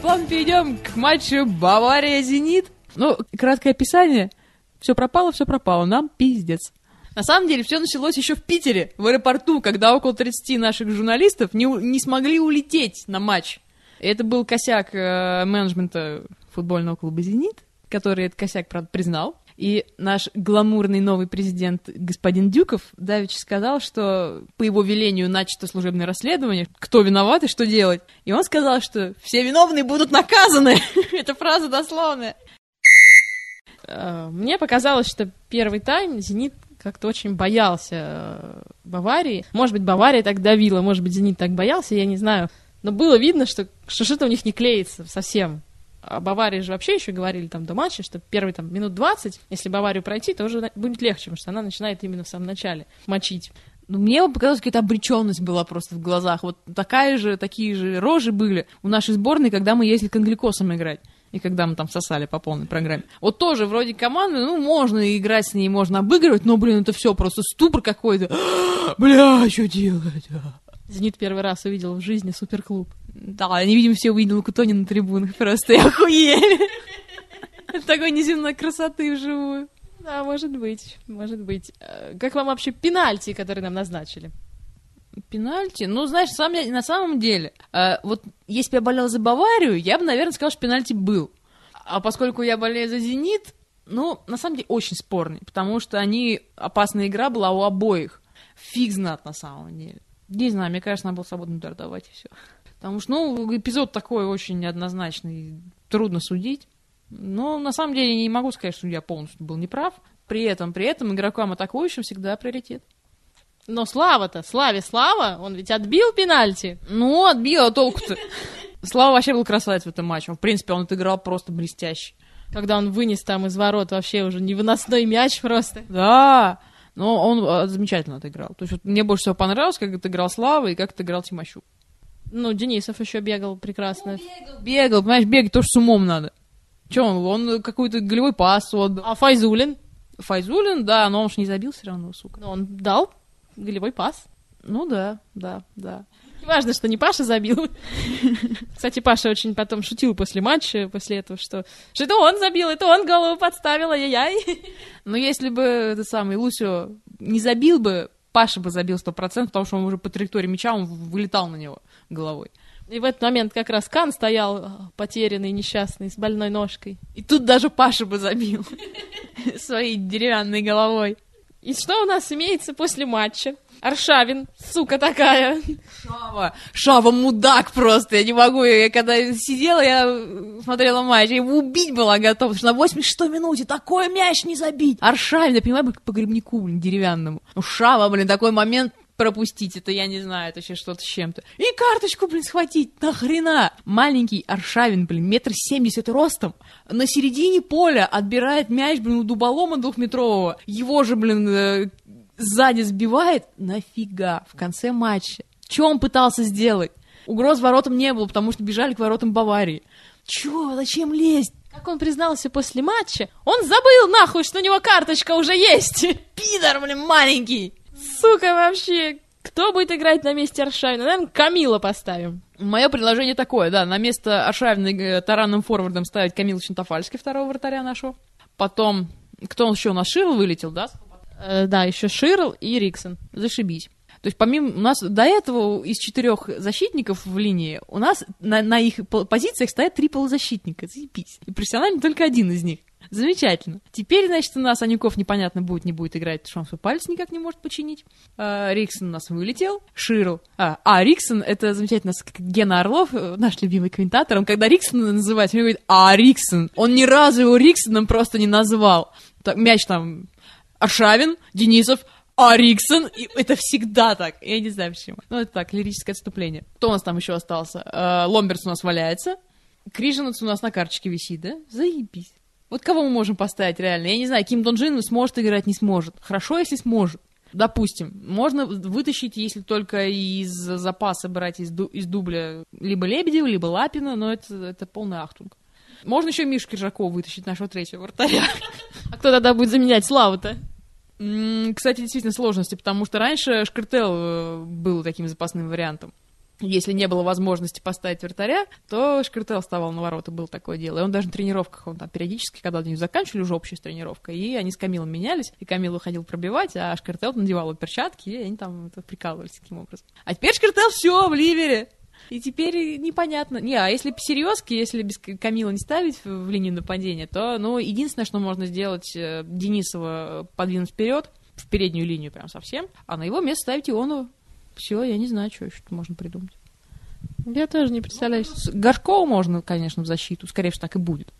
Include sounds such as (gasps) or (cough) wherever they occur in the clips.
план перейдем к матчу Бавария-Зенит. Ну, краткое описание. Все пропало, все пропало. Нам пиздец. На самом деле, все началось еще в Питере, в аэропорту, когда около 30 наших журналистов не, не смогли улететь на матч. Это был косяк э, менеджмента футбольного клуба «Зенит», который этот косяк, правда, признал. И наш гламурный новый президент господин Дюков давеча сказал, что по его велению начато служебное расследование, кто виноват и что делать. И он сказал, что все виновные будут наказаны. (laughs) Это фраза дословная. Мне показалось, что первый тайм «Зенит» как-то очень боялся э, Баварии. Может быть, Бавария так давила, может быть, «Зенит» так боялся, я не знаю. Но было видно, что- что-то у них не клеится совсем. А Баварии же вообще еще говорили там до матча, что первые там минут 20, если Баварию пройти, то уже будет легче, потому что она начинает именно в самом начале мочить. Ну, мне показалось, какая-то обреченность была просто в глазах. Вот такая же, такие же рожи были у нашей сборной, когда мы ездили к англикосам играть. И когда мы там сосали по полной программе. Вот тоже вроде команды, ну, можно играть с ней, можно обыгрывать, но, блин, это все просто ступор какой-то. (gasps) Бля, что делать? «Зенит» первый раз увидел в жизни суперклуб. Да, они, видимо, все увидели Лукутони на трибунах просто и охуели. (laughs) Такой неземной красоты вживую. Да, может быть, может быть. Э, Как вам вообще пенальти, которые нам назначили? Пенальти? Ну, знаешь, сам я- на самом деле, э, вот если бы я болела за Баварию, я бы, наверное, сказала, что пенальти был. А поскольку я болею за Зенит, ну, на самом деле, очень спорный, потому что они, опасная игра была у обоих. Фиг знат, на самом деле. Не знаю, мне кажется, надо было свободный удар давать, и все. Потому что, ну, эпизод такой очень неоднозначный, трудно судить. Но, на самом деле, не могу сказать, что я полностью был неправ. При этом, при этом, игрокам атакующим всегда приоритет. Но Слава-то, Славе Слава, он ведь отбил пенальти. Ну, отбил, а толку-то? (laughs) Слава вообще был красавец в этом матче. В принципе, он отыграл просто блестяще. Когда он вынес там из ворот вообще уже невыносной мяч просто. Да, но он а, замечательно отыграл. То есть вот мне больше всего понравилось, как отыграл Слава и как отыграл Тимощук. Ну, Денисов еще бегал прекрасно. Бегал, понимаешь, бегать тоже с умом надо. Че он, он какой-то голевой пас отдал. А Файзулин? Файзулин, да, но он же не забил все равно, сука. Ну, он дал голевой пас. Ну да, да, да. Важно, что не Паша забил. (laughs) Кстати, Паша очень потом шутил после матча, после этого, что, что это он забил, это он голову подставил, ай-яй-яй. Но если бы этот самый Лусио не забил бы, Паша бы забил сто процентов, потому что он уже по траектории мяча, он вылетал на него головой. И в этот момент как раз Кан стоял а, потерянный, несчастный, с больной ножкой. И тут даже Паша бы забил (laughs) своей деревянной головой. И что у нас имеется после матча? Аршавин, сука такая. Шава, Шава мудак просто, я не могу, я когда сидела, я смотрела матч, я его убить была готова, что на 86 минуте такой мяч не забить. Аршавин, я понимаю, по грибнику, блин, деревянному. Ну, Шава, блин, такой момент пропустить, это я не знаю, это вообще что-то с чем-то. И карточку, блин, схватить, нахрена? Маленький Аршавин, блин, метр семьдесят ростом, на середине поля отбирает мяч, блин, у дуболома двухметрового, его же, блин, э, сзади сбивает, нафига, в конце матча. Что он пытался сделать? Угроз воротам не было, потому что бежали к воротам Баварии. Чё, зачем лезть? Как он признался после матча, он забыл нахуй, что у него карточка уже есть. (laughs) Пидор, блин, маленький! Сука вообще. Кто будет играть на месте Аршавина? Наверное, Камила поставим. Мое предложение такое, да, на место Аршавина э, таранным форвардом ставить Камила Чентофальский, второго вратаря нашего. Потом, кто он еще у нас, Ширл вылетел, да? Э, да, еще Ширл и Риксон. Зашибись. То есть помимо у нас до этого из четырех защитников в линии у нас на, на их по- позициях стоят три полузащитника. Заебись. И профессионально только один из них. Замечательно. Теперь, значит, у нас Анюков непонятно будет, не будет играть, потому что он свой палец никак не может починить. А, Риксон у нас вылетел. Ширл. А, а, Риксон, это замечательно, Гена Орлов, э, наш любимый комментатор, он когда Риксона называет, он говорит, а, Риксон. Он ни разу его Риксоном просто не назвал. Так, мяч там Аршавин, Денисов, а Риксон, и это всегда так. Я не знаю почему. Ну, это так, лирическое отступление. Кто у нас там еще остался? Э, Ломберс у нас валяется. Крижинец у нас на карточке висит, да? Заебись. Вот кого мы можем поставить реально? Я не знаю, Ким Дон Джин сможет играть, не сможет. Хорошо, если сможет. Допустим, можно вытащить, если только из запаса брать из, ду- из дубля либо Лебедева, либо Лапина, но это, это полный ахтунг. Можно еще Мишу Киржакова вытащить, нашего третьего вратаря. А кто тогда будет заменять Славу-то? Кстати, действительно сложности, потому что раньше Шкартел э, был таким запасным вариантом. Если не было возможности поставить вратаря, то Шкартел вставал на ворота, было такое дело. И он даже на тренировках, он там периодически, когда они заканчивали уже общую тренировку, и они с Камилом менялись, и Камил выходил пробивать, а Шкартел надевал перчатки, и они там это, прикалывались таким образом. А теперь Шкартел все в ливере. И теперь непонятно. Не, а если серьезки, если без Камила не ставить в, в линию нападения, то, ну, единственное, что можно сделать, э, Денисова подвинуть вперед, в переднюю линию прям совсем, а на его место ставить Ионова. Все, я не знаю, что еще можно придумать. Я тоже не представляю. Ну, Горшкова можно, конечно, в защиту, скорее всего, так и будет.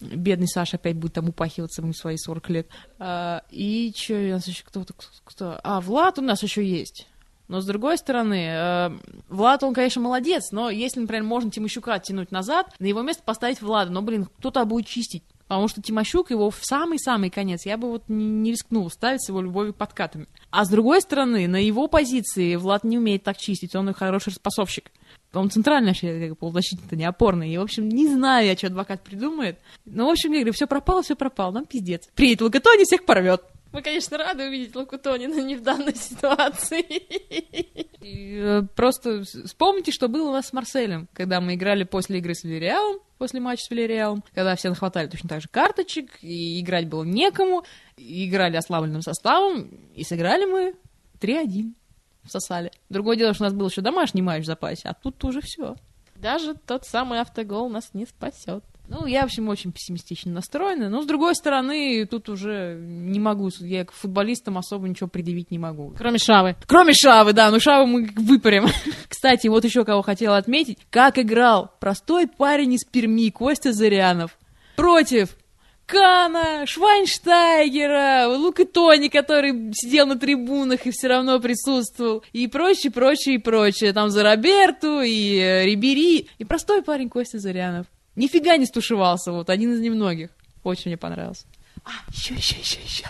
Бедный Саша опять будет там упахиваться в свои 40 лет. А, и что, у нас еще кто-то, кто? А, Влад у нас еще есть. Но с другой стороны, э, Влад, он, конечно, молодец, но если, например, можно Тимощука тянуть назад, на его место поставить Влада, но, блин, кто-то будет чистить. Потому что Тимощук его в самый-самый конец, я бы вот не, рискнул ставить с его любовью подкатами. А с другой стороны, на его позиции Влад не умеет так чистить, он хороший распасовщик. Он центральный вообще полузащитник-то не опорный. И, в общем, не знаю я, что адвокат придумает. Но, в общем, я говорю, все пропало, все пропало, нам пиздец. Приедет Локотони, всех порвет. Мы, конечно, рады увидеть Локутони, но не в данной (laughs) ситуации. И, э, просто вспомните, что было у нас с Марселем, когда мы играли после игры с Вильяреалом, после матча с Вильяреалом, когда все нахватали точно так же карточек, и играть было некому, играли ослабленным составом, и сыграли мы 3-1 всосали. Другое дело, что у нас был еще домашний матч в запасе, а тут уже все. Даже тот самый автогол нас не спасет. Ну, я, в общем, очень пессимистично настроена. Но, с другой стороны, тут уже не могу, я к футболистам особо ничего предъявить не могу. Кроме Шавы. Кроме Шавы, да, ну Шаву мы выпарим. (laughs) Кстати, вот еще кого хотела отметить. Как играл простой парень из Перми, Костя Зарянов. Против Кана, Швайнштайгера, Лука Тони, который сидел на трибунах и все равно присутствовал, и прочее, прочее, и прочее. Там за Роберту, и э, Рибери, и простой парень Костя Зарянов. Нифига не стушевался, вот, один из немногих. Очень мне понравился. А, еще, еще, еще, еще.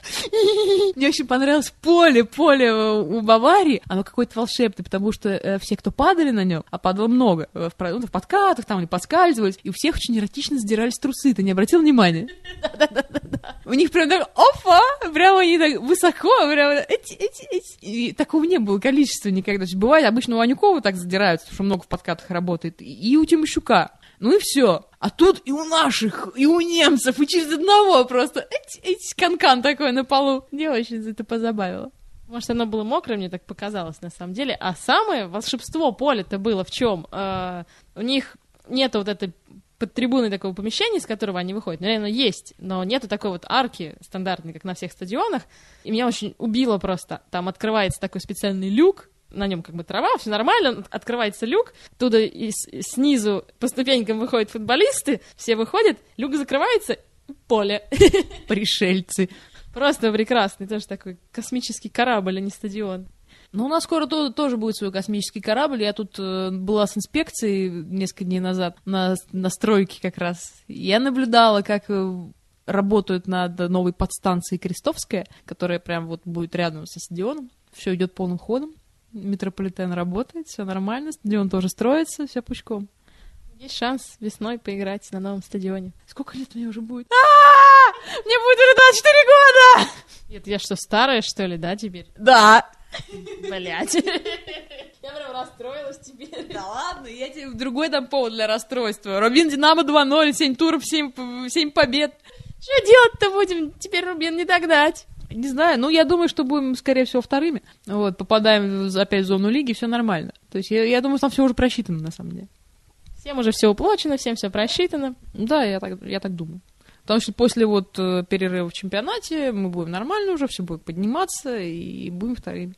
(laughs) Мне очень понравилось поле, поле у Баварии. Оно какое-то волшебное, потому что э, все, кто падали на нем, а падало много, э, в, ну, в подкатах там, или подскальзывались, и у всех очень эротично сдирались трусы. Ты не обратил внимания? (laughs) Да-да-да. У них прям так, опа, прямо они так высоко, прямо эти, эти, эти. И такого не было количества никогда. Бывает, обычно у Анюкова так задираются, потому что много в подкатах работает, и у Тимощука. Ну и все. А тут и у наших, и у немцев, и через одного просто эти канкан такой на полу. Мне очень это позабавило. Может, оно было мокрое, мне так показалось на самом деле. А самое волшебство поля-то было в чем? Э, у них нет вот этой под трибуной такого помещения, из которого они выходят. Наверное, есть, но нету такой вот арки стандартной, как на всех стадионах. И меня очень убило просто. Там открывается такой специальный люк, на нем как бы трава, все нормально, открывается люк, туда и снизу по ступенькам выходят футболисты, все выходят, люк закрывается, поле. (laughs) Пришельцы. Просто прекрасный, тоже такой космический корабль, а не стадион. Ну, у нас скоро то, тоже будет свой космический корабль. Я тут э, была с инспекцией несколько дней назад на, на стройке как раз. Я наблюдала, как э, работают над новой подстанцией Крестовская, которая прям вот будет рядом со стадионом. Все идет полным ходом метрополитен работает, все нормально, стадион тоже строится, все пучком. Есть шанс весной поиграть на новом стадионе. Сколько лет мне уже будет? Мне будет уже 24 года! Нет, я что, старая, что ли, да, теперь? Да. Блять. Я прям расстроилась теперь. Да ладно, я тебе другой дам повод для расстройства. Рубин Динамо 2-0, 7 туров, 7, 7 побед. Что делать-то будем? Теперь Рубин не догнать. Не знаю, ну я думаю, что будем, скорее всего, вторыми. Вот, попадаем опять в зону лиги, все нормально. То есть я, я думаю, там все уже просчитано, на самом деле. Всем уже все уплочено, всем все просчитано. Да, я так, я так думаю. Потому что после вот э, перерыва в чемпионате мы будем нормально уже, все будет подниматься и будем вторыми.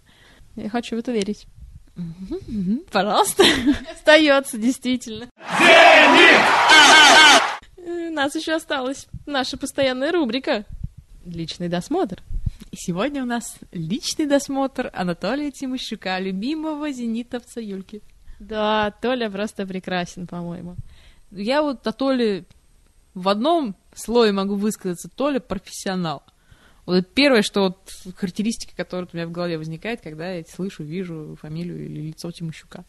Я хочу в это верить. Пожалуйста. (laughs) Остается, действительно. У нас еще осталась наша постоянная рубрика «Личный досмотр». И сегодня у нас личный досмотр Анатолия Тимощука, любимого зенитовца Юльки. Да, Толя просто прекрасен, по-моему. Я вот о Толе в одном слое могу высказаться. Толя профессионал. Вот это первое, что вот характеристика, которая у меня в голове возникает, когда я слышу, вижу фамилию или лицо Тимощука.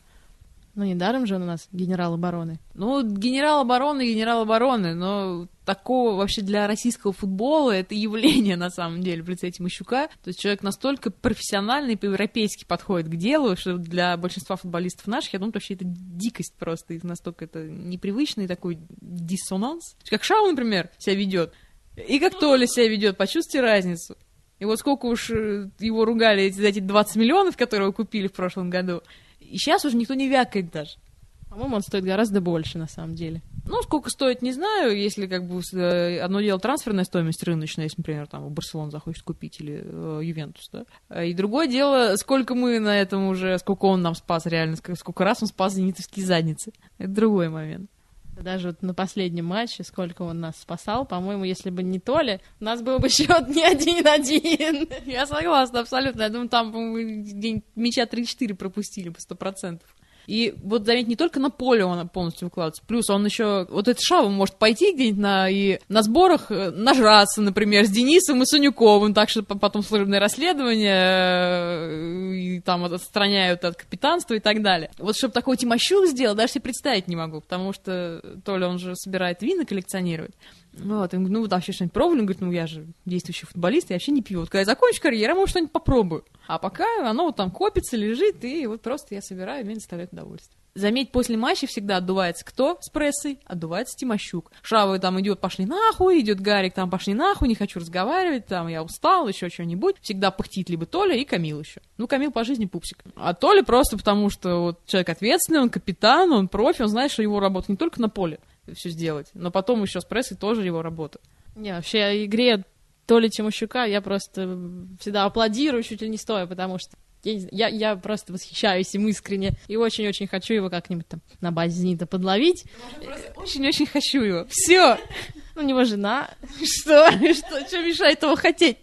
Ну, недаром же он у нас генерал обороны. Ну, генерал обороны, генерал обороны, но такого вообще для российского футбола это явление на самом деле в лице Тимощука. То есть человек настолько профессиональный, по-европейски подходит к делу, что для большинства футболистов наших, я думаю, вообще это дикость просто, и настолько это непривычный такой диссонанс. Как Шау, например, себя ведет, и как Толя себя ведет, почувствуйте разницу. И вот сколько уж э, его ругали за эти 20 миллионов, которые вы купили в прошлом году, и сейчас уже никто не вякает даже. По-моему, он стоит гораздо больше, на самом деле. Ну, сколько стоит, не знаю, если как бы э, одно дело трансферная стоимость рыночная, если, например, там Барселон захочет купить или э, Ювентус, да. А и другое дело, сколько мы на этом уже, сколько он нам спас реально, сколько раз он спас зенитовские задницы. Это другой момент. Даже вот на последнем матче, сколько он нас спасал, по-моему, если бы не Толя, у нас был бы (laughs) счет не один-один. Я согласна, абсолютно. Я думаю, там, по-моему, мяча 3-4 пропустили бы, сто процентов. И вот заметь, не только на поле он полностью выкладывается, плюс он еще, вот этот Шава может пойти где-нибудь на, и на сборах э, нажраться, например, с Денисом и Санюковым, так что потом служебное расследование э, и там отстраняют от капитанства и так далее. Вот чтобы такой Тимощук сделал, даже себе представить не могу, потому что то ли он же собирает вина, коллекционирует, вот, и, ну, вообще что-нибудь пробовали? Он говорит, ну, я же действующий футболист, я вообще не пью. Вот когда я закончу карьеру, я, может, что-нибудь попробую. А пока оно вот там копится, лежит, и вот просто я собираю, мне доставляет удовольствие. Заметь, после матча всегда отдувается кто с прессой? Отдувается Тимощук. Шавы там идет, пошли нахуй, идет Гарик, там пошли нахуй, не хочу разговаривать, там я устал, еще что-нибудь. Всегда пыхтит либо Толя и Камил еще. Ну, Камил по жизни пупсик. А Толя просто потому, что вот человек ответственный, он капитан, он профи, он знает, что его работа не только на поле, все сделать. Но потом еще с прессой тоже его работа. Не, вообще игре Толи Тимощука я просто всегда аплодирую чуть ли не стоя, потому что я, я, я просто восхищаюсь им искренне и очень-очень хочу его как-нибудь там на базе «Зенита» подловить. Очень-очень хочу его. Все. У него жена. (laughs) Что? Что? Что мешает его хотеть?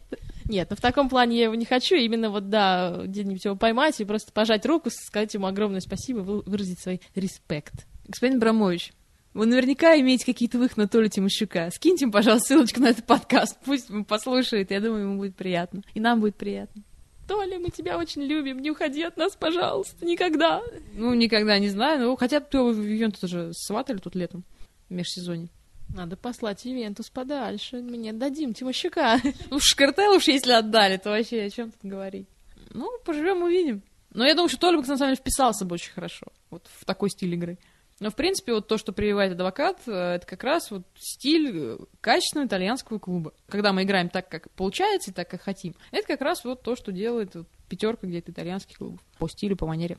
Нет, ну в таком плане я его не хочу. Именно вот, да, где-нибудь его поймать и просто пожать руку, сказать ему огромное спасибо, выразить свой респект. Господин Брамович, вы наверняка имеете какие-то выходы на Толю Тимощука. Скиньте им, пожалуйста, ссылочку на этот подкаст. Пусть он послушает. Я думаю, ему будет приятно. И нам будет приятно. Толя, мы тебя очень любим. Не уходи от нас, пожалуйста. Никогда. Ну, никогда не знаю. Ну, хотя бы в Ювентус уже сватали тут летом. В межсезонье. Надо послать Ювентус подальше. Мы не отдадим Тимощука. (laughs) Ну, Шкартел уж если отдали, то вообще о чем тут говорить. Ну, поживем, увидим. Но я думаю, что Толя бы, на самом деле, вписался бы очень хорошо. Вот в такой стиль игры. Но, в принципе, вот то, что прививает адвокат, э, это как раз вот стиль э, качественного итальянского клуба. Когда мы играем так, как получается, и так, как хотим. Это как раз вот то, что делает вот пятерка где-то итальянских клубов. По стилю, по манере.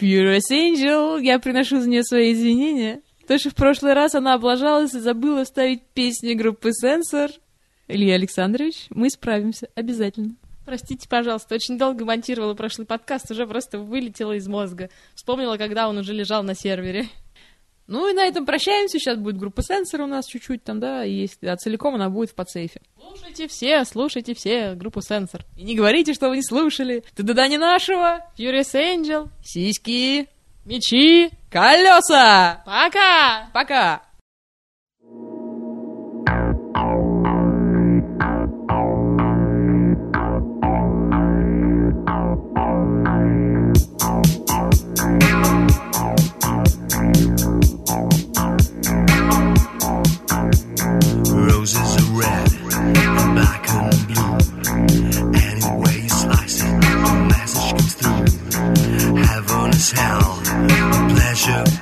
Furious Angel, я приношу за нее свои извинения. То, что в прошлый раз она облажалась и забыла вставить песни группы «Сенсор». Илья Александрович, мы справимся обязательно. Простите, пожалуйста, очень долго монтировала прошлый подкаст, уже просто вылетела из мозга. Вспомнила, когда он уже лежал на сервере. Ну и на этом прощаемся. Сейчас будет группа сенсора у нас чуть-чуть там, да, есть. А целиком она будет в подсейфе. Слушайте все, слушайте все группу сенсор. И не говорите, что вы не слушали. Ты да не нашего. Furious Angel. Сиськи. Мечи! колеса! Пока! Пока! town show.